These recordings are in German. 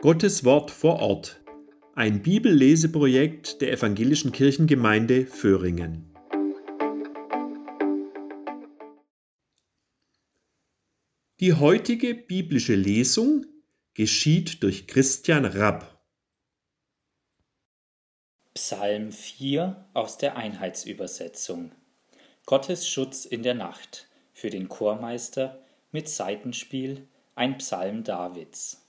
Gottes Wort vor Ort. Ein Bibelleseprojekt der Evangelischen Kirchengemeinde Föhringen. Die heutige biblische Lesung geschieht durch Christian Rapp. Psalm 4 aus der Einheitsübersetzung. Gottes Schutz in der Nacht für den Chormeister mit Seitenspiel ein Psalm Davids.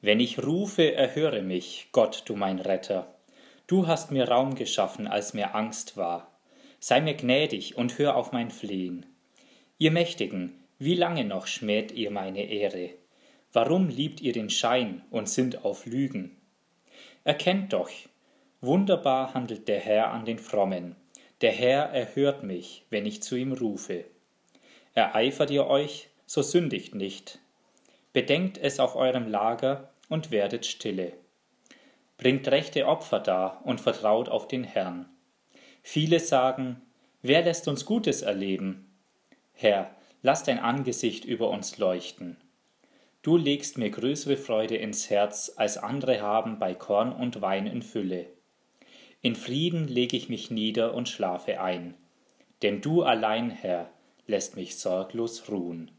Wenn ich rufe, erhöre mich, Gott, du mein Retter. Du hast mir Raum geschaffen, als mir Angst war. Sei mir gnädig und hör auf mein Flehen. Ihr Mächtigen, wie lange noch schmäht ihr meine Ehre? Warum liebt ihr den Schein und sind auf Lügen? Erkennt doch, wunderbar handelt der Herr an den Frommen. Der Herr erhört mich, wenn ich zu ihm rufe. Ereifert ihr euch, so sündigt nicht. Bedenkt es auf eurem Lager und werdet stille. Bringt rechte Opfer dar und vertraut auf den Herrn. Viele sagen, wer lässt uns Gutes erleben? Herr, lass dein Angesicht über uns leuchten. Du legst mir größere Freude ins Herz, als andere haben bei Korn und Wein in Fülle. In Frieden lege ich mich nieder und schlafe ein, denn du allein, Herr, lässt mich sorglos ruhen.